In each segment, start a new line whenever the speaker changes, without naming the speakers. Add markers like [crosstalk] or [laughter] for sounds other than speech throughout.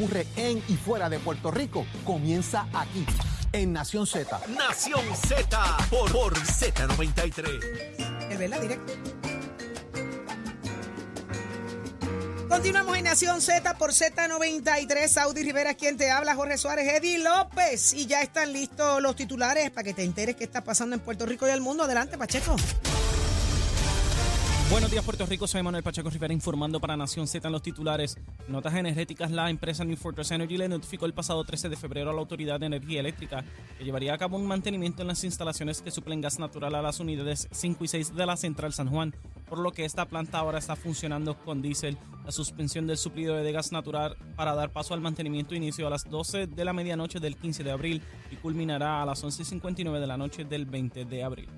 ocurre en y fuera de Puerto Rico comienza aquí, en Nación Z.
Nación Z por, por Z93.
El verla directo. Continuamos en Nación Z por Z93. Saudi Rivera, quien te habla, Jorge Suárez, Eddie López. Y ya están listos los titulares para que te enteres qué está pasando en Puerto Rico y el mundo. Adelante, Pacheco.
Buenos días, Puerto Rico. Soy Manuel Pacheco Rivera informando para Nación Z en los titulares. Notas energéticas. La empresa New Fortress Energy le notificó el pasado 13 de febrero a la Autoridad de Energía Eléctrica que llevaría a cabo un mantenimiento en las instalaciones que suplen gas natural a las unidades 5 y 6 de la Central San Juan, por lo que esta planta ahora está funcionando con diésel. La suspensión del suplido de gas natural para dar paso al mantenimiento inició a las 12 de la medianoche del 15 de abril y culminará a las 11.59 de la noche del 20 de abril.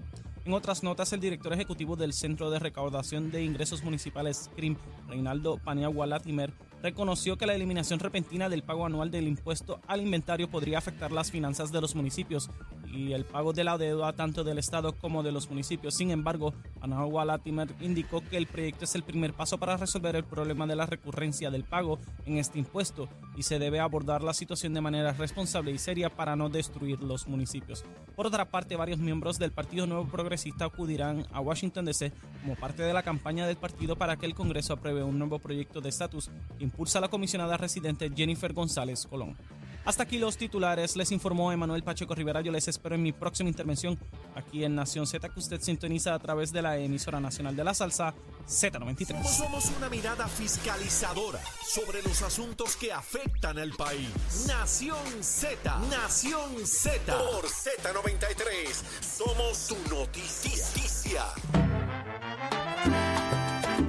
En otras notas, el director ejecutivo del Centro de Recaudación de Ingresos Municipales, CRIM, Reinaldo Paniagua Latimer, reconoció que la eliminación repentina del pago anual del impuesto al inventario podría afectar las finanzas de los municipios y el pago de la deuda tanto del Estado como de los municipios. Sin embargo, Paniagua Latimer indicó que el proyecto es el primer paso para resolver el problema de la recurrencia del pago en este impuesto y se debe abordar la situación de manera responsable y seria para no destruir los municipios. Por otra parte, varios miembros del Partido Nuevo Progresista acudirán a Washington DC como parte de la campaña del partido para que el Congreso apruebe un nuevo proyecto de estatus impulsa la comisionada residente Jennifer González Colón. Hasta aquí los titulares, les informó Emanuel Pacheco Rivera. Yo les espero en mi próxima intervención aquí en Nación Z, que usted sintoniza a través de la emisora nacional de la salsa Z93.
Somos una mirada fiscalizadora sobre los asuntos que afectan al país. Nación Z, Nación Z. Por Z93, somos su noticia.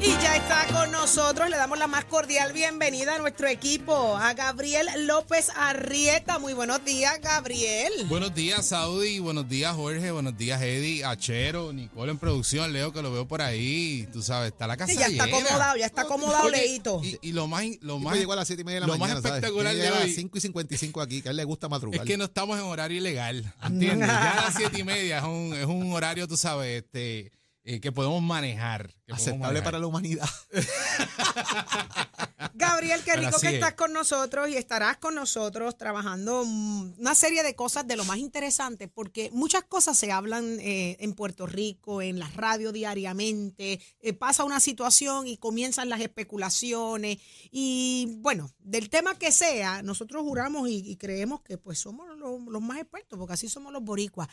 Y ya está con nosotros, le damos la más cordial bienvenida a nuestro equipo, a Gabriel López Arrieta. Muy buenos días, Gabriel.
Buenos días, Saudi. Buenos días, Jorge. Buenos días, Eddie, Achero, Nicole en producción. Leo, que lo veo por ahí. Tú sabes, está la casa
Sí, ya está
llena.
acomodado, ya está acomodado,
Oye,
Leito.
Y, y lo más, lo más,
llegó a las 7 y media de la
lo más
mañana. ¿sabes?
espectacular
Tiene
de
a las 5 y 55 aquí, que a él le gusta madrugar.
es que no estamos en horario ilegal. ¿Entiendes? [laughs] ya a las siete y media es un, es un horario, tú sabes, este, eh, que podemos manejar. que podemos
Aceptable
manejar.
para la humanidad. [laughs]
Gabriel, qué rico que
es.
estás con nosotros y estarás con nosotros trabajando mm, una serie de cosas de lo más interesante, porque muchas cosas se hablan eh, en Puerto Rico, en la radio diariamente, eh, pasa una situación y comienzan las especulaciones y bueno, del tema que sea, nosotros juramos y, y creemos que pues somos los, los más expertos, porque así somos los boricuas.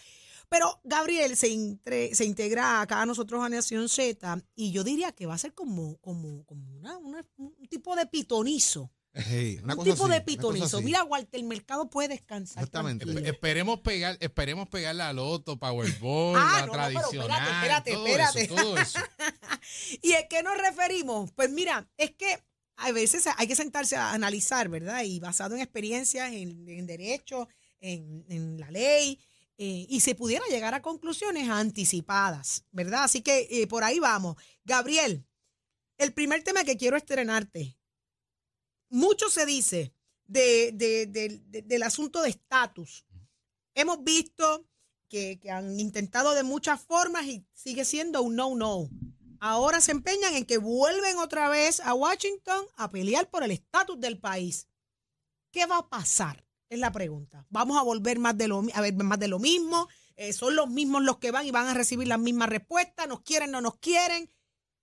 Pero Gabriel se, entre- se integra acá a nosotros a Nación Z y yo diría que va a ser como, como, como una- una- un tipo de pitonizo.
Hey, una
un
cosa
tipo
así,
de pitonizo. Mira, Walter, el mercado puede descansar.
Exactamente.
tranquilo.
Esperemos pegar, esperemos pegar la loto, Powerball,
Ah,
la
no, no, pero
tradicional,
espérate,
todo
espérate,
eso, todo eso. [laughs]
¿Y a qué nos referimos? Pues mira, es que a veces hay que sentarse a analizar, ¿verdad? Y basado en experiencias, en, en derecho, en, en la ley, eh, y se pudiera llegar a conclusiones anticipadas, ¿verdad? Así que eh, por ahí vamos. Gabriel, el primer tema que quiero estrenarte. Mucho se dice de, de- de- de- del asunto de estatus. Hemos visto que, que han intentado de muchas formas y sigue siendo un no-no. Ahora se empeñan en que vuelven otra vez a Washington a pelear por el estatus del país. ¿Qué va a pasar? Es la pregunta. ¿Vamos a volver más de lo, a ver más de lo mismo? Eh, ¿Son los mismos los que van y van a recibir las mismas respuestas? ¿Nos quieren, no nos quieren?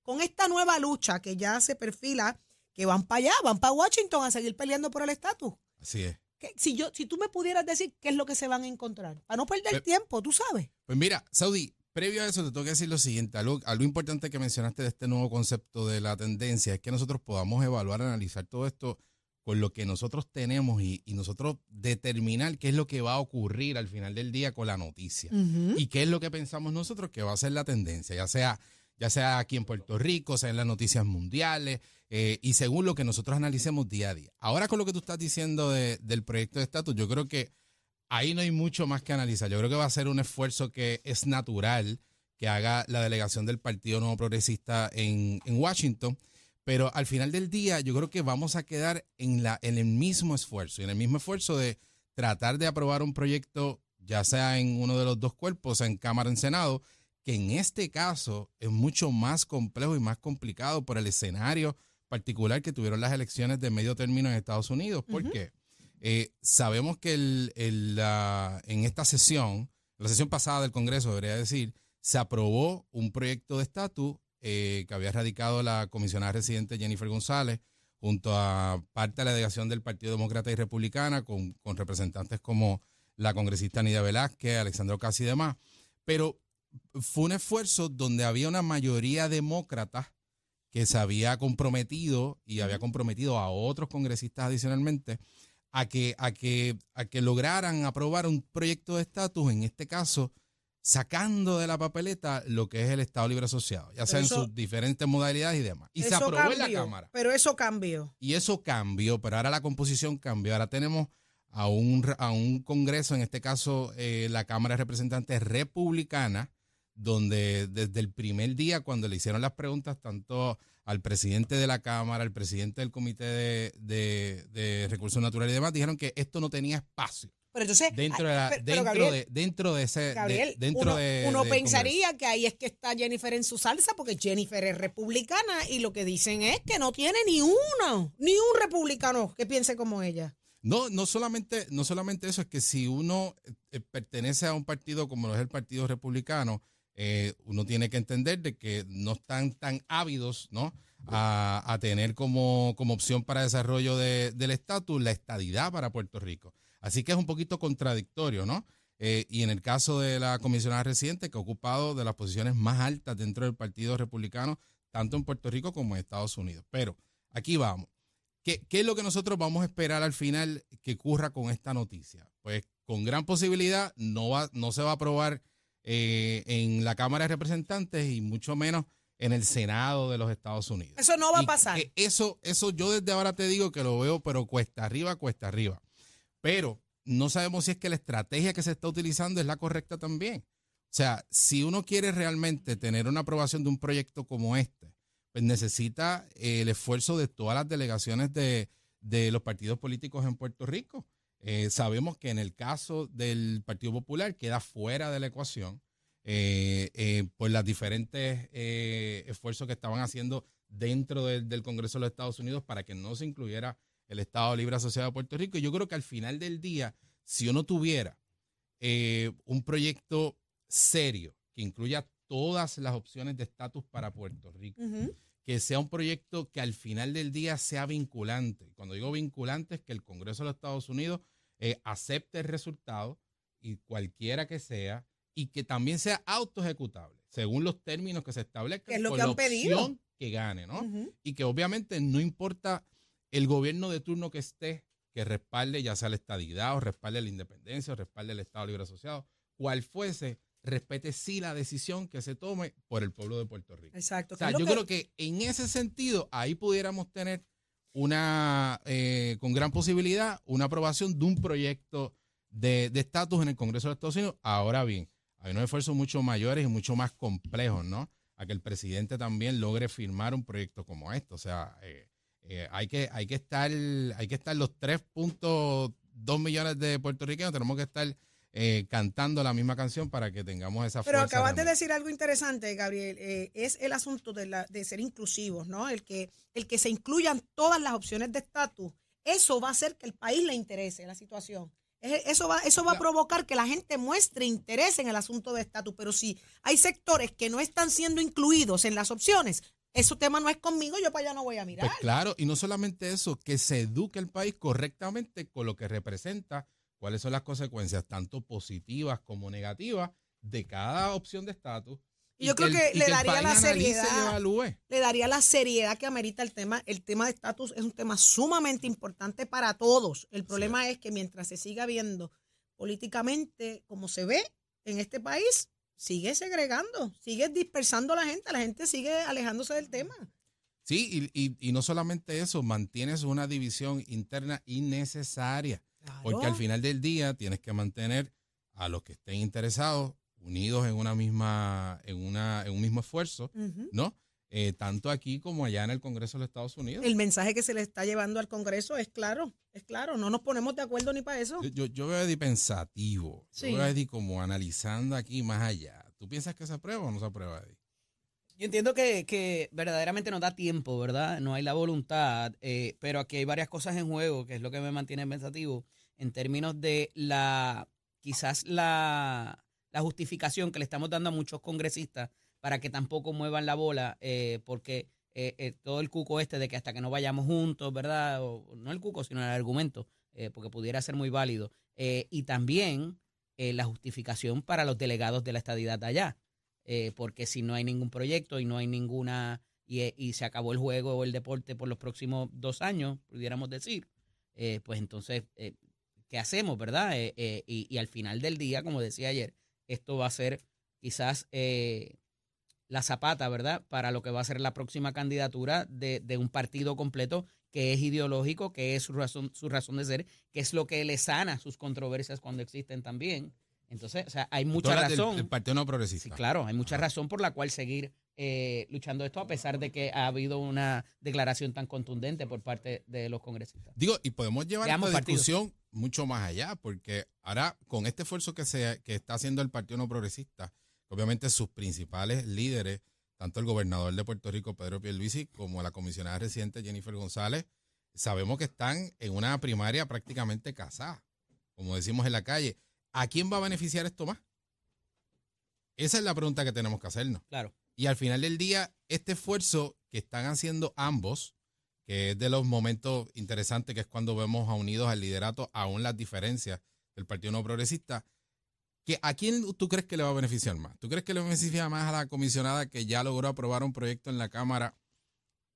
Con esta nueva lucha que ya se perfila, que van para allá, van para Washington a seguir peleando por el estatus.
Así es.
¿Qué- Si, yo, si tú me pudieras decir qué es lo que se van a encontrar, para no perder
Pe-
tiempo, tú sabes.
Pues mira, Saudi, previo a eso te tengo que decir lo siguiente, algo, algo importante que mencionaste de este nuevo concepto de la tendencia es que nosotros podamos evaluar, analizar todo esto con lo que nosotros tenemos y, y nosotros determinar qué es lo que va a ocurrir al final del día con la noticia y qué es lo que pensamos nosotros que va a ser la tendencia, ya sea, ya sea aquí en Puerto Rico, sea en las noticias mundiales eh, y según lo que nosotros analicemos día a día. Ahora con lo que tú estás diciendo de- del proyecto de estatus, yo creo que ahí no hay mucho más que analizar. Yo creo que va a ser un esfuerzo que es natural que haga la delegación del Partido Nuevo Progresista en, en Washington, pero al final del día yo creo que vamos a quedar en, la, en el mismo esfuerzo, en el mismo esfuerzo de tratar de aprobar un proyecto, ya sea en uno de los dos cuerpos, en Cámara o en Senado, que en este caso es mucho más complejo y más complicado por el escenario particular que tuvieron las elecciones de medio término en Estados Unidos. ¿Por qué? Eh, sabemos que el- el, la- en esta sesión, la sesión pasada del Congreso, debería decir, se aprobó un proyecto de estatus eh, que había radicado la comisionada residente Jennifer González junto a parte de la delegación del Partido Demócrata y Republicana, con, con representantes como la congresista Nidia Velázquez, Alexandro Casi y demás. Pero fue un esfuerzo donde había una mayoría demócrata que se había comprometido y había comprometido a otros congresistas adicionalmente a que, a que, a que lograran aprobar un proyecto de estatus, en este caso, sacando de la papeleta lo que es el Estado Libre Asociado, ya sea en sus diferentes modalidades y demás. Y se aprobó en la Cámara.
Pero eso cambió.
Y eso cambió, pero ahora la composición cambió. Ahora tenemos a un, a un Congreso, en este caso eh, la Cámara de Representantes republicana, donde desde el primer día, cuando le hicieron las preguntas tanto al presidente de la Cámara, al presidente del Comité de, de- de Recursos Naturales y demás, dijeron que esto no tenía espacio
Pero entonces,
dentro de, la-
pero- pero,
dentro
Gabriel,
de, dentro de ese, de-
Gabriel,
dentro
uno,
de,
uno
del
pensaría que ahí es que está Jennifer en su salsa, porque Jennifer es republicana y lo que dicen es que no tiene ni uno, ni un republicano que piense como ella.
No, no solamente, no solamente eso, es que si uno eh, pertenece a un partido como lo es el Partido Republicano, eh, uno tiene que entender de que no están tan ávidos ¿no? a, a tener como, como opción para desarrollo de- del estatus la estadidad para Puerto Rico. Así que es un poquito contradictorio, ¿no? Eh, y en el caso de la comisionada residente, que ha ocupado de las posiciones más altas dentro del Partido Republicano, tanto en Puerto Rico como en Estados Unidos. Pero aquí vamos. ¿Qué, qué es lo que nosotros vamos a esperar al final que ocurra con esta noticia? Pues con gran posibilidad no, va, no se va a aprobar eh, en la Cámara de Representantes y mucho menos en el Senado de los Estados Unidos.
Eso no va a pasar.
eso, eso yo desde ahora te digo que lo veo, pero cuesta arriba, cuesta arriba. Pero no sabemos si es que la estrategia que se está utilizando es la correcta también. O sea, si uno quiere realmente tener una aprobación de un proyecto como este, pues necesita eh, el esfuerzo de todas las delegaciones de, de los partidos políticos en Puerto Rico. Eh, sabemos que en el caso del Partido Popular queda fuera de la ecuación eh, por los diferentes esfuerzos que estaban haciendo dentro del Congreso de los Estados Unidos para que no se incluyera el Estado Libre Asociado de Puerto Rico. Y yo creo que al final del día, si uno tuviera eh, un proyecto serio que incluya todas las opciones de estatus para Puerto Rico, que sea un proyecto que al final del día sea vinculante. Cuando digo vinculante es que el Congreso de los Estados Unidos eh, acepte el resultado y cualquiera que sea y que también sea autoejecutable según los términos que se establezcan
Que es lo
con
que han
la
pedido.
opción que gane, ¿no? Y que obviamente no importa el gobierno de turno que esté, que respalde ya sea la estadidad o respalde la independencia o respalde el Estado Libre Asociado, cual fuese, respete sí la decisión que se tome por el pueblo de Puerto Rico.
Exacto.
O sea, yo
que-
creo que en ese sentido, ahí pudiéramos tener una, eh, con gran posibilidad, una aprobación de un proyecto de de estatus en el Congreso de Estados Unidos. Ahora bien, hay unos esfuerzos mucho mayores y mucho más complejos, ¿no? A que el presidente también logre firmar un proyecto como este. O sea, eh, eh, hay, que, hay, que estar, hay que estar los 3.2 millones de puertorriqueños, tenemos que estar eh, cantando la misma canción para que tengamos esa
Pero
fuerza.
acabas de decir algo interesante, Gabriel. eh, es el asunto de, la, de ser inclusivos, ¿no? El que, el que se incluyan todas las opciones de estatus. Eso va a hacer que el país le interese la situación. Es- Eso va, eso va a provocar que la gente muestre interés en el asunto de estatus. Pero si hay sectores que no están siendo incluidos en las opciones, ese tema no es conmigo, yo para allá no voy a mirar.
Pues claro, y no solamente eso, que se eduque el país correctamente con lo que representa, cuáles son las consecuencias, tanto positivas como negativas, de cada opción de estatus.
Y yo creo
el-
que le daría la seriedad. le daría la seriedad que amerita el tema. El tema de estatus es un tema sumamente importante para todos. El problema es que mientras se siga viendo políticamente como se ve en este país, sigue segregando, sigue dispersando a la gente, la gente sigue alejándose del tema.
Sí, y, y- y no solamente eso, mantienes una división interna innecesaria, porque al final del día tienes que mantener a los que estén interesados unidos en una misma, en una, en un mismo esfuerzo. ¿no? Eh, tanto aquí como allá en el Congreso de los Estados Unidos.
El mensaje que se le está llevando al Congreso es claro, es claro, no nos ponemos de acuerdo ni para eso.
Yo, yo, yo veo a Eddie pensativo.
Sí.
Yo veo a Eddie como analizando aquí más allá. ¿Tú piensas que se aprueba o no se aprueba, Eddie?
Yo entiendo que, que verdaderamente no da tiempo, ¿verdad? No hay la voluntad, eh, pero aquí hay varias cosas en juego, que es lo que me mantiene pensativo, en términos de la, quizás la, la justificación que le estamos dando a muchos congresistas para que tampoco muevan la bola, eh, porque eh, eh, todo el cuco este de que hasta que no vayamos juntos, ¿verdad? No el cuco, sino el argumento, porque pudiera ser muy válido. Y también la justificación para los delegados de la estadidad allá, eh, porque si no hay ningún proyecto y no hay ninguna, y, se acabó el juego o el deporte por los próximos dos años, pudiéramos decir, pues entonces, ¿qué hacemos, verdad? Y, y al final del día, como decía ayer, esto va a ser quizás la zapata, ¿verdad? Para lo que va a ser la próxima candidatura de, de un partido completo que es ideológico, que es su razón, su razón de ser, que es lo que le sana sus controversias cuando existen también. Entonces, o sea, hay mucha
hablas del-
razón.
del Partido No Progresista.
Sí, claro, hay mucha razón por la cual seguir eh, luchando esto, a pesar de que ha habido una declaración tan contundente por parte de los congresistas.
Digo, y podemos llevar
partidos.
discusión mucho más allá, porque ahora con este esfuerzo que, se, que está haciendo el Partido No Progresista, obviamente sus principales líderes, tanto el gobernador de Puerto Rico, Pedro Pierluisi, como la comisionada residente Jennifer González, sabemos que están en una primaria prácticamente casada, como decimos en la calle. ¿A quién va a beneficiar esto más? Esa es la pregunta que tenemos que hacernos.
Claro.
Y al final del día, este esfuerzo que están haciendo ambos, que es de los momentos interesantes, que es cuando vemos a unidos al liderato, aún las diferencias del Partido No Progresista, que ¿a quién tú crees que le va a beneficiar más? ¿Tú crees que le beneficia más a la comisionada que ya logró aprobar un proyecto en la Cámara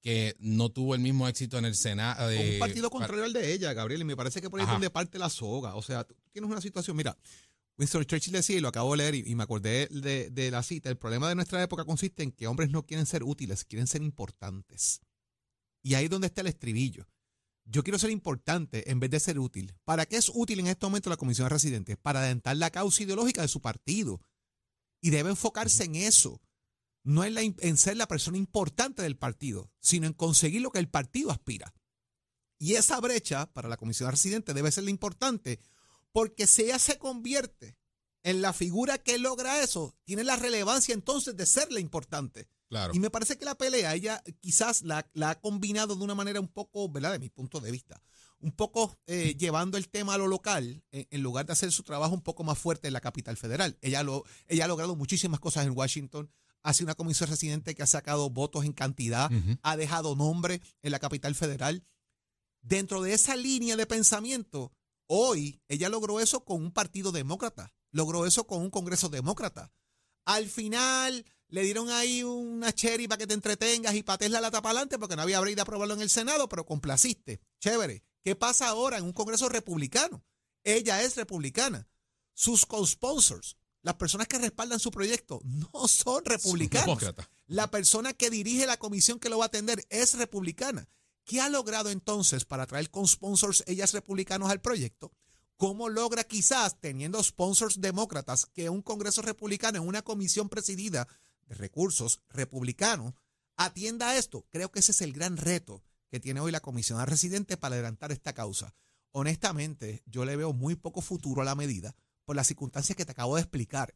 que no tuvo el mismo éxito en el Senado? Eh,
un partido
pa-
contrario al de ella, Gabriel, y me parece que por ahí donde parte la soga. O sea, tú tienes una situación, mira, Winston Churchill decía, y lo acabo de leer, y, y me acordé de, de la cita, el problema de nuestra época consiste en que hombres no quieren ser útiles, quieren ser importantes. Y ahí es donde está el estribillo. Yo quiero ser importante en vez de ser útil. ¿Para qué es útil en este momento la Comisión de Residentes? Para adentar la causa ideológica de su partido. Y debe enfocarse en eso. No en, la, en ser la persona importante del partido, sino en conseguir lo que el partido aspira. Y esa brecha para la comisión de residentes debe ser la importante, porque si ella se convierte en la figura que logra eso, tiene la relevancia entonces de ser la importante.
Claro.
Y me parece que la pelea ella quizás la, la ha combinado de una manera un poco, ¿verdad? De mi punto de vista, un poco eh, llevando el tema a lo local en, en lugar de hacer su trabajo un poco más fuerte en la capital federal. Ella, lo, ella ha logrado muchísimas cosas en Washington. Ha sido una comisión residente que ha sacado votos en cantidad, ha dejado nombre en la capital federal. Dentro de esa línea de pensamiento, hoy ella logró eso con un partido demócrata, logró eso con un Congreso demócrata. Al final le dieron ahí una cherry para que te entretengas y pates la lata para adelante porque no había break de aprobarlo en el Senado, pero complaciste. Chévere. ¿Qué pasa ahora en un Congreso republicano? Ella es republicana. Sus co-sponsors, las personas que respaldan su proyecto, no son republicanos. La persona que dirige la comisión que lo va a atender es republicana. ¿Qué ha logrado entonces para traer con sponsors ellas republicanos al proyecto? ¿Cómo logra quizás, teniendo sponsors demócratas, que un Congreso republicano en una comisión presidida de recursos republicanos atienda a esto? Creo que ese es el gran reto que tiene hoy la comisión residente para adelantar esta causa. Honestamente, yo le veo muy poco futuro a la medida por las circunstancias que te acabo de explicar.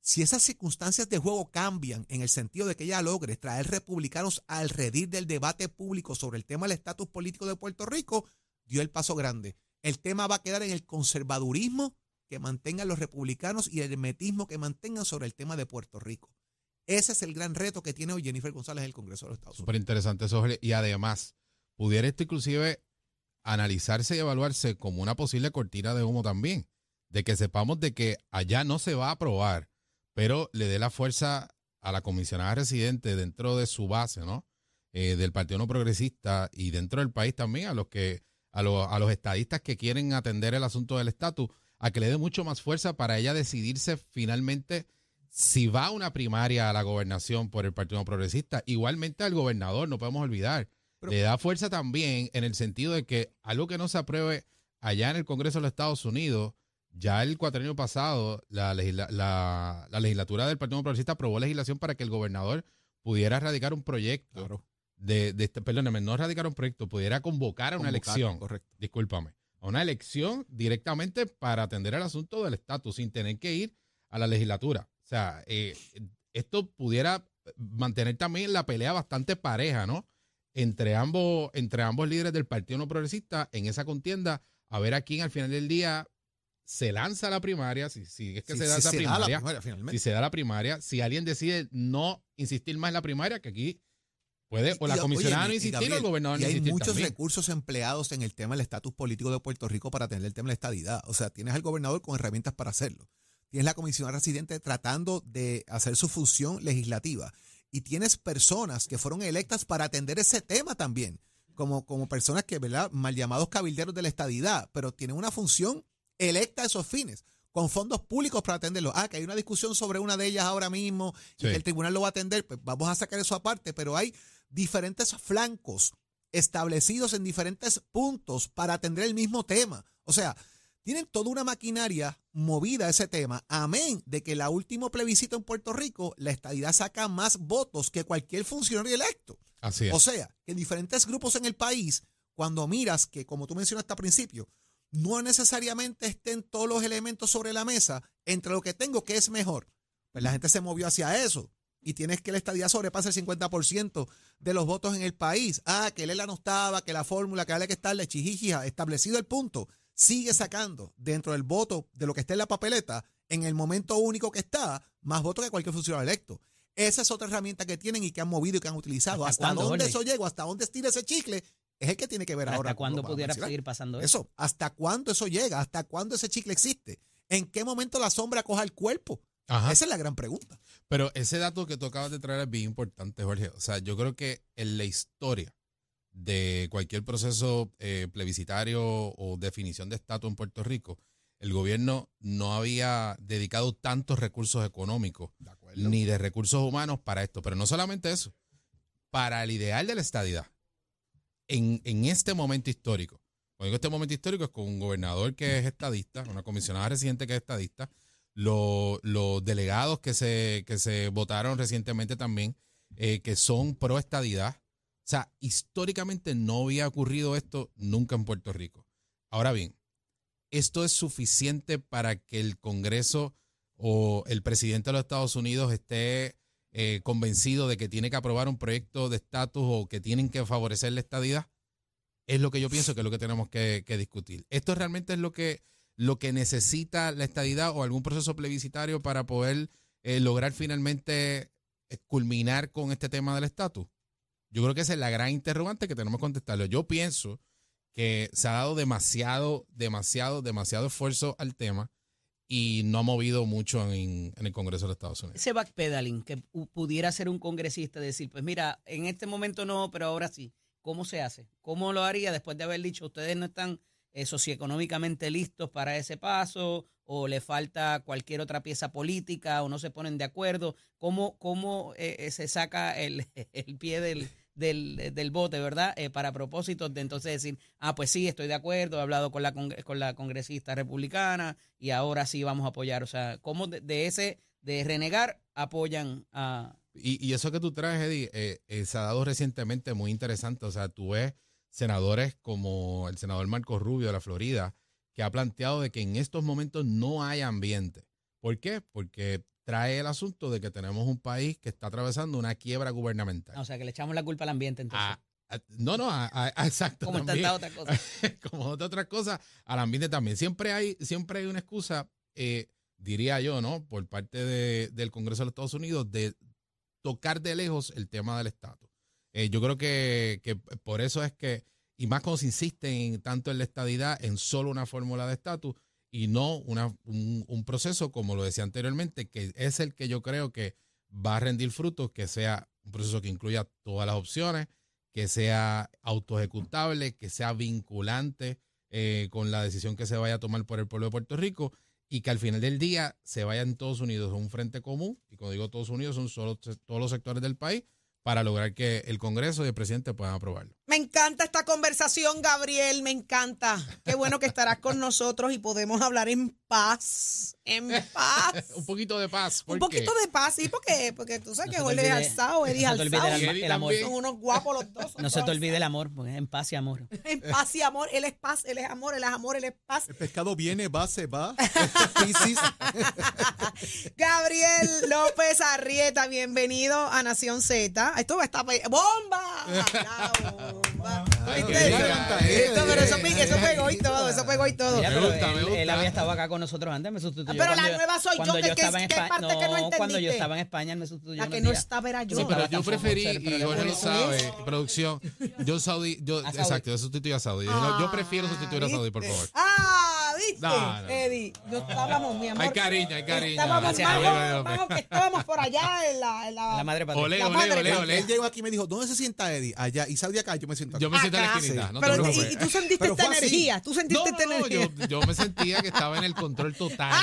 Si esas circunstancias de juego cambian en el sentido de que ella logre traer republicanos al redir del debate público sobre el tema del estatus político de Puerto Rico, dio el paso grande. El tema va a quedar en el conservadurismo que mantengan los republicanos y el hermetismo que mantengan sobre el tema de Puerto Rico. Ese es el gran reto que tiene hoy Jennifer González en el Congreso de los Estados Unidos.
Súper interesante eso. Y además, pudiera esto inclusive analizarse y evaluarse como una posible cortina de humo también. De que sepamos de que allá no se va a aprobar, pero le dé la fuerza a la comisionada residente dentro de su base, ¿no? Eh, del Partido No Progresista y dentro del país también a los que a, a los estadistas que quieren atender el asunto del estatus, a que le dé mucho más fuerza para ella decidirse finalmente si va a una primaria a la gobernación por el Partido Progresista, igualmente al gobernador, no podemos olvidar.
Pero-
le da fuerza también en el sentido de que algo que no se apruebe allá en el Congreso de los Estados Unidos, ya el cuatrienio pasado, la, legisla- la, la legislatura del Partido Progresista aprobó legislación para que el gobernador pudiera radicar un proyecto de, de este, perdóname, no radicar un proyecto, pudiera convocar a una
Convocar,
elección
Correcto.
discúlpame, a una elección directamente para atender el asunto del estatus sin tener que ir a la legislatura. O sea, eh, esto pudiera mantener también la pelea bastante pareja, ¿no? Entre ambos, entre ambos líderes del Partido No Progresista en esa contienda, a ver a quién al final del día se lanza la primaria, si, si es que
Si-
se da
si
esa
se da la
primaria,
primaria, finalmente.
si se da la primaria, si alguien decide no insistir más en la primaria, que aquí puede o la comisionada
oye,
no insistir o el gobernador
y
no
hay
insistir
muchos
también.
recursos empleados en el tema del estatus político de Puerto Rico para atender el tema de la estadidad. O sea, tienes al gobernador con herramientas para hacerlo. Tienes la comisionada residente tratando de hacer su función legislativa. Y tienes personas que fueron electas para atender ese tema también. Como, como personas que, ¿verdad? Mal llamados cabilderos de la estadidad, pero tienen una función electa a esos fines, con fondos públicos para atenderlo. Ah, que hay una discusión sobre una de ellas ahora mismo y que el tribunal lo va a atender, pues vamos a sacar eso aparte, pero hay diferentes flancos establecidos en diferentes puntos para atender el mismo tema. O sea, tienen toda una maquinaria movida a ese tema, amén de que la último plebiscito en Puerto Rico, la estadidad saca más votos que cualquier funcionario electo.
Así es.
O sea, que diferentes grupos en el país, cuando miras que, como tú mencionaste al principio, no necesariamente estén todos los elementos sobre la mesa entre lo que tengo que es mejor. Pues la gente se movió hacia eso. Y tienes que la estadía sobrepasa el 50% de los votos en el país. Ah, que Lela no estaba, que la fórmula, que había que estarle chijijija, establecido el punto, sigue sacando dentro del voto de lo que está en la papeleta, en el momento único que está, más votos que cualquier funcionario electo. Esa es otra herramienta que tienen y que han movido y que han utilizado.
¿Hasta
¿Hasta, dónde
Jorge?
eso llega? ¿Hasta dónde estira ese chicle? Es el que tiene que ver ahora.
¿Hasta cuándo pudiera seguir pasando eso?
Eso, ¿hasta cuándo eso llega? ¿Hasta cuándo ese chicle existe? ¿En qué momento la sombra coja el cuerpo?
Ajá.
Esa es la gran pregunta.
Pero ese dato que tú acabas de traer es bien importante, Jorge. O sea, yo creo que en la historia de cualquier proceso eh, plebiscitario o definición de estatus en Puerto Rico, el gobierno no había dedicado tantos recursos económicos ni de recursos humanos para esto. Pero no solamente eso, para el ideal de la estadidad. En, en este momento histórico, cuando digo este momento histórico es con un gobernador que es estadista, una comisionada residente que es estadista, lo- los delegados que se, que se votaron recientemente también, eh, que son pro estadidad. O sea, históricamente no había ocurrido esto nunca en Puerto Rico. Ahora bien, ¿esto es suficiente para que el Congreso o el presidente de los Estados Unidos esté eh, convencido de que tiene que aprobar un proyecto de estatus o que tienen que favorecer la estadidad? Es lo que yo pienso que es lo que tenemos que, discutir. ¿Esto realmente es lo que, lo que necesita la estadidad o algún proceso plebiscitario para poder eh, lograr finalmente eh, culminar con este tema del estatus? Yo creo que esa es la gran interrogante que tenemos que contestarlo. Yo pienso que se ha dado demasiado, demasiado, demasiado esfuerzo al tema y no ha movido mucho en, el Congreso de los Estados Unidos.
Ese backpedaling que pu- pudiera ser un congresista decir, pues mira, en este momento no, pero ahora sí. ¿Cómo se hace? ¿Cómo lo haría después de haber dicho ustedes no están eh, socioeconómicamente listos para ese paso o le falta cualquier otra pieza política o no se ponen de acuerdo? ¿Cómo, cómo eh, eh, se saca el, [laughs] el pie del, del, del bote, verdad? Eh, para propósitos de entonces decir, ah, pues sí, estoy de acuerdo, he hablado con la, con la congresista republicana y ahora sí vamos a apoyar. O sea, ¿cómo de, ese, de renegar, apoyan a...
Y, y eso que tú traes, Eddie, eh, eh, se ha dado recientemente muy interesante. O sea, tú ves senadores como el senador Marco Rubio de la Florida, que ha planteado de que en estos momentos no hay ambiente. ¿Por qué? Porque trae el asunto de que tenemos un país que está atravesando una quiebra gubernamental.
O sea, que le echamos la culpa al ambiente entonces.
A- a- no, no, a- a- a- exacto.
como tantas otras cosas. [laughs]
como otras cosas, al ambiente también. Siempre hay, siempre hay una excusa, eh, diría yo, ¿no? Por parte de- del Congreso de los Estados Unidos de tocar de lejos el tema del estatus. Eh, yo creo que, que por eso es que, y más cuando se insiste en, tanto en la estadidad, en solo una fórmula de estatus y no un, un proceso, como lo decía anteriormente, que es el que yo creo que va a rendir frutos, que sea un proceso que incluya todas las opciones, que sea autoejecutable, que sea vinculante eh, con la decisión que se vaya a tomar por el pueblo de Puerto Rico y que al final del día se vaya en todos unidos a un frente común, y cuando digo todos unidos son solo todos los sectores del país, para lograr que el Congreso y el presidente puedan aprobarlo.
Me encanta esta conversación, Gabriel, me encanta. Qué bueno que estarás con nosotros y podemos hablar en paz, en paz. [laughs]
Un poquito de paz.
Un poquito de paz, sí, porque, porque tú sabes
No
que Jorge es alzado, Eddie
no se te olvide
alzado.
el, el amor.
Son unos guapos los dos.
No se te olvide el amor, porque es en paz y amor. [laughs]
En paz y amor, él es paz, él es amor, él es amor, él es paz.
El pescado viene, va, se va. [laughs]
Gabriel López Arrieta, bienvenido a Nación Z. Esto va a estar ¡Bomba! Eso- pegó y todo, eso pegó y todo.
Pero
gusta, me
él,
gusta.
él había estado acá con nosotros antes, me sustituyó.
Ah, pero la
yo-
nueva soy yo,
cuando
¿qué- qué-
estaba en
qué
España.
parte que no
cuando yo estaba en España, él me sustituyó.
La que no estaba era yo.
Sí,
pero yo preferí, y
yo
Jorge lo sabe, producción, yo Saudi, yo,
Saudi.
exacto, yo sustituyo a Saudi. Yo, no- yo prefiero sustituir a Saudi, por favor.
Ah, ¿viste?
No, no.
Eddie, yo estábamos, mi amor.
Hay cariño, hay cariño.
Estábamos,
Gracias,
Dios
que estábamos por allá en la... En la,
La madre patria.
Ole,
La
ole,
madre
ole,
patria.
ole.
Él llegó aquí y me dijo, ¿dónde se sienta Eddie? Allá. Y Saudi acá, yo me siento acá.
Yo me siento en la esquinita, no te
Pero, y, tú sentiste
Pero
esta energía, tú sentiste
No,
esta
no, no,
energía.
yo, yo me sentía que estaba en el control total.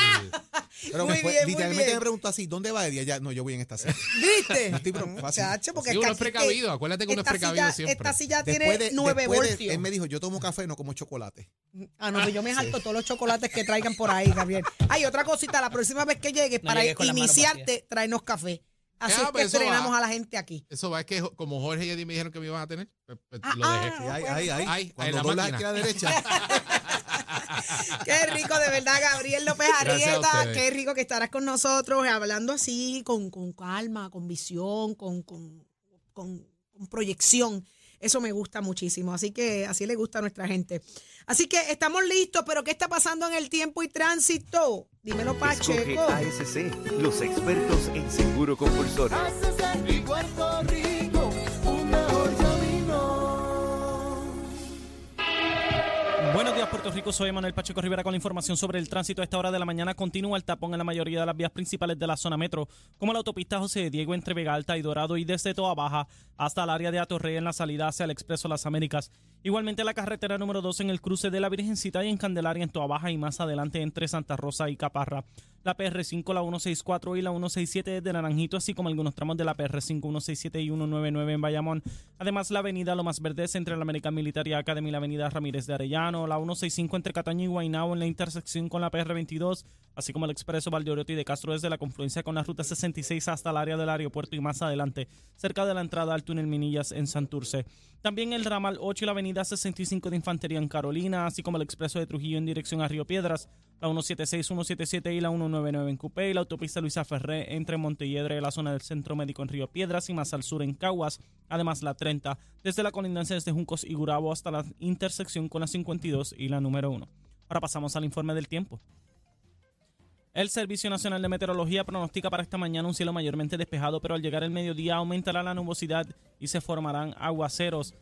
Pero
Muy
me fue-
bien,
literalmente
bien.
me preguntó así, ¿dónde va Eddie? Allá, no, yo voy en esta silla.
¿Viste? [laughs]
Estoy fácil.
Muchacho, porque
Sí, uno es precavido,
que
acuérdate que uno es precavido
silla-
siempre.
Esta silla
Después
tiene
de,
9
después de-
voltios.
él me dijo, yo tomo café, no como chocolate.
Ah, no, pues yo me salto todos los chocolates que traigan por ahí, Gabriel. Hay otra cosita, la próxima vez que llegues,
No
para
llegues con las manos
iniciarte, tráenos café. Así
Ah,
es que
pues eso
estrenamos
va.
a la gente aquí.
Eso va, es que jo- como Jorge y Eddie me dijeron que me iban a tener, pues, pues,
Ah,
lo dejé.
ah.
Sí, ahí, ahí, ahí.
Ahí,
Cuando
en la
doblas
máquina.
aquí a la derecha. [laughs]
Qué rico, de verdad, Gabriel López
Gracias a
Arrieta.
ustedes.
Qué rico que estarás con nosotros, hablando así, con, con calma, con visión, con, con, con- con proyección. Eso me gusta muchísimo. Así que así le gusta a nuestra gente. Así que estamos listos, pero ¿qué está pasando en el tiempo y tránsito? Dímelo,
Escoge
Pacheco.
ASC, los expertos en seguro compulsorio.
Buenos días, Puerto Rico. Soy Manuel Pacheco Rivera con la información sobre el tránsito. A esta hora de la mañana continúa el tapón en la mayoría de las vías principales de la zona metro, como la autopista José Diego entre Vega Alta y Dorado y desde Toa Baja hasta el área de Atorrey en la salida hacia el Expreso Las Américas. Igualmente la carretera número 2 en el cruce de la Virgencita y en Candelaria en Toa Baja y más adelante entre Santa Rosa y Caparra. La PR5, la 164 y la 167 de Naranjito, así como algunos tramos de la PR5, 167 y 199 en Bayamón. Además, la avenida Lo Más Verdes entre la American Military Academy y la avenida Ramírez de Arellano, la 165 entre Cataño y Guaynabo en la intersección con la PR22, así como el expreso Valdeoriotti de Castro desde la confluencia con la ruta 66 hasta el área del aeropuerto y más adelante, cerca de la entrada al túnel Minillas en Santurce. También el ramal 8 y la avenida 65 de Infantería en Carolina, así como el expreso de Trujillo en dirección a Río Piedras, la 176, 177 y la 199 en Cupé y la autopista Luisa Ferré entre Montelledre, la zona del Centro Médico en Río Piedras y más al sur en Caguas, además la 30, desde la colindancia desde Juncos y Gurabo hasta la intersección con la 52 y la número 1. Ahora pasamos al informe del tiempo. El Servicio Nacional de Meteorología pronostica para esta mañana un cielo mayormente despejado, pero al llegar el mediodía aumentará la nubosidad y se formarán aguaceros.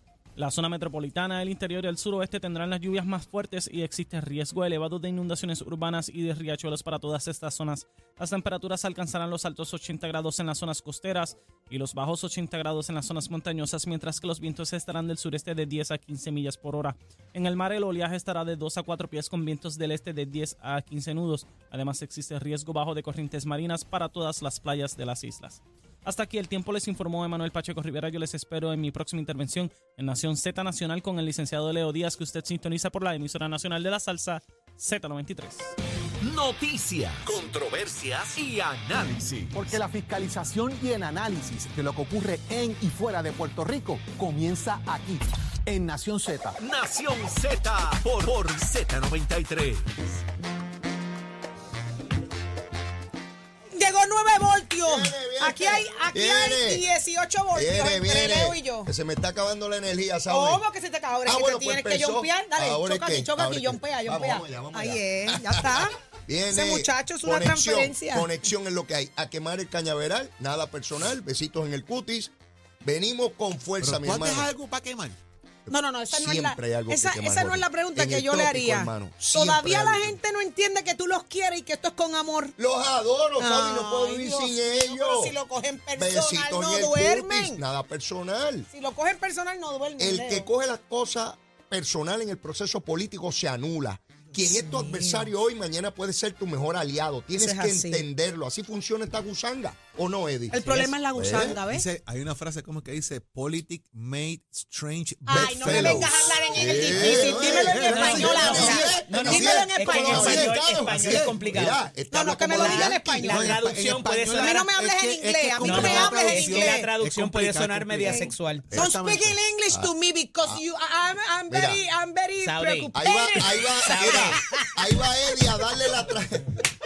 La zona metropolitana, el interior y el suroeste tendrán las lluvias más fuertes y existe riesgo elevado de inundaciones urbanas y de riachuelos para todas estas zonas. Las temperaturas alcanzarán los altos 80 grados en las zonas costeras y los bajos 80 grados en las zonas montañosas, mientras que los vientos estarán del sureste de 10 a 15 millas por hora. En el mar el oleaje estará de 2 a 4 pies con vientos del este de 10 a 15 nudos. Además existe riesgo bajo de corrientes marinas para todas las playas de las islas. Hasta aquí el tiempo les informó Emanuel Pacheco Rivera. Yo les espero en mi próxima intervención en Nación Z Nacional con el licenciado Leo Díaz, que usted sintoniza por la emisora nacional de la salsa Z93.
Noticias, controversias y análisis.
Porque la fiscalización y el análisis de lo que ocurre en y fuera de Puerto Rico comienza aquí, en Nación Z.
Nación Z por, por Z93.
Llegó 9 voltios.
Viene, viene,
aquí hay, aquí hay
viene.
18 voltios
Viene,
entre
viene.
Leo y yo.
Que se me está acabando la energía, ¿sabes?
¿Cómo que se te acaba? Ahora
Ah,
es que
bueno,
te
pues
tienes que jompear. Dale,
Ahora
choca
es
aquí, choca aquí,
es
jompea, jompea.
vamos
Ahí es, ya está.
Viene
Ese muchacho es una
conexión,
transferencia.
Conexión es lo que hay. A quemar el cañaveral, nada personal, besitos en el cutis. Venimos con fuerza,
Pero
mi
¿tú
hermano.
haces algo para quemar?
No, no, no, esa no es la,
hay algo que
esa,
quemar,
esa no es la pregunta
En
que yo le haría.
hermano,
Todavía la gente no entiende que tú los quieres y que esto es con amor.
Los adoro, Fabi, no puedo vivir
Dios
sin ellos.
pero si lo cogen personal,
Besitos
no duermen.
nada personal.
Si lo cogen personal, no duermen.
El
Leo.
que coge las cosas personal en el proceso político se anula. Quien es tu adversario hoy, mañana puede ser tu mejor aliado. Tienes
es
que
así.
entenderlo. Así funciona esta gusanga. ¿O no, Eddie?
El problema es la
¿Eh?
gusanga, ¿ves?
Dice, hay una frase como que dice, politics made strange
Ay, no me
Bedfellows.
vengas a hablar en el
Sí,
difícil.
no,
Dímelo en
eh,
español
así
ahora.
es,
No, no,
así
dímelo en
Es que en
español.
Es,
español,
claro,
español
así
es complicado.
No, no, que me lo diga en español.
La traducción puede
A mí
sonar.
no me hables
es
en inglés. A mí no me hables en
es que la
inglés.
traducción puede sonar media sexual.
Don't speak in English to me because you, I'm, I'm
Mira.
very, I'm very
Saudi.
Ahí va, ahí va, mira, ahí va Eddie a darle la tra...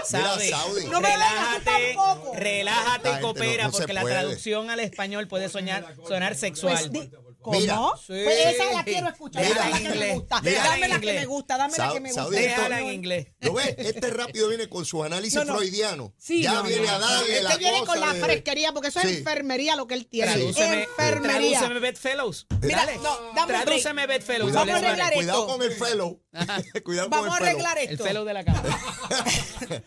Saudi,
Mira, Saudi.
No me
relájate,
tampoco.
relájate y coopera,
no- no se
porque la traducción al español puede soñar, sonar
Pues
sexual.
di- ¿Cómo?
Mira.
Pues esa la quiero escuchar.
Déjala
la que me gusta. Dame la que me gusta. Dame la que me gusta.
Déjala en
esto-
inglés.
¿Lo ves? Este rápido viene con su análisis
No, no.
freudiano.
Sí,
ya
no,
viene
no.
a darle la
Este viene
cosa
con la
de-
fresquería porque eso es
Sí.
enfermería lo que él tiene.
Tradúceme,
Enfermería.
tradúceme Bedfellows.
Mira,
Dale.
no, dame
Tradúceme. Bedfellows.
Vamos a arreglar
dale.
Cuidado
esto.
con el fellow. [laughs] Cuidado
Vamos a
con el fellow.
arreglar
El
esto.
fellow de la cama. [laughs]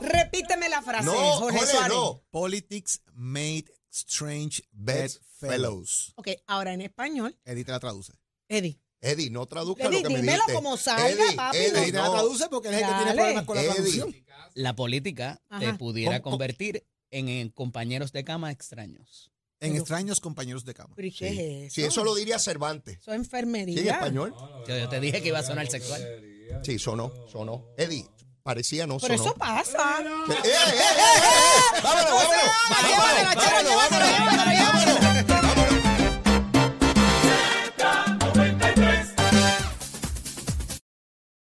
Repíteme la frase,
No,
Jorge
Jorge,
Suárez.
no.
Politics made strange
Bedfellows.
Ok, ahora en español,
Eddie te la traduce.
Eddie.
Eddie, no traduzca
Eddie,
lo que me
dímelo
dijiste.
como salga,
Eddie,
papi,
Eddie,
no.
Eddie te la
no.
traduce porque es el que tiene problemas con la traducción.
La política te
Ajá.
pudiera
¿Cómo?
convertir en, en compañeros de cama extraños.
En
Pero-
extraños compañeros de cama.
¿Pero y qué
Sí.
es eso?
Sí, eso lo diría Cervantes.
Eso es enfermería.
¿Sí, en español?
Yo, yo te dije que iba a sonar sexual.
Sí, sonó, sonó. Eddie, parecía no
Pero
sonó.
eso pasa.
¡Eh, eh, eh, eh, eh! ¡Vámonos, vámonos! ¡Vámonos, vámonos.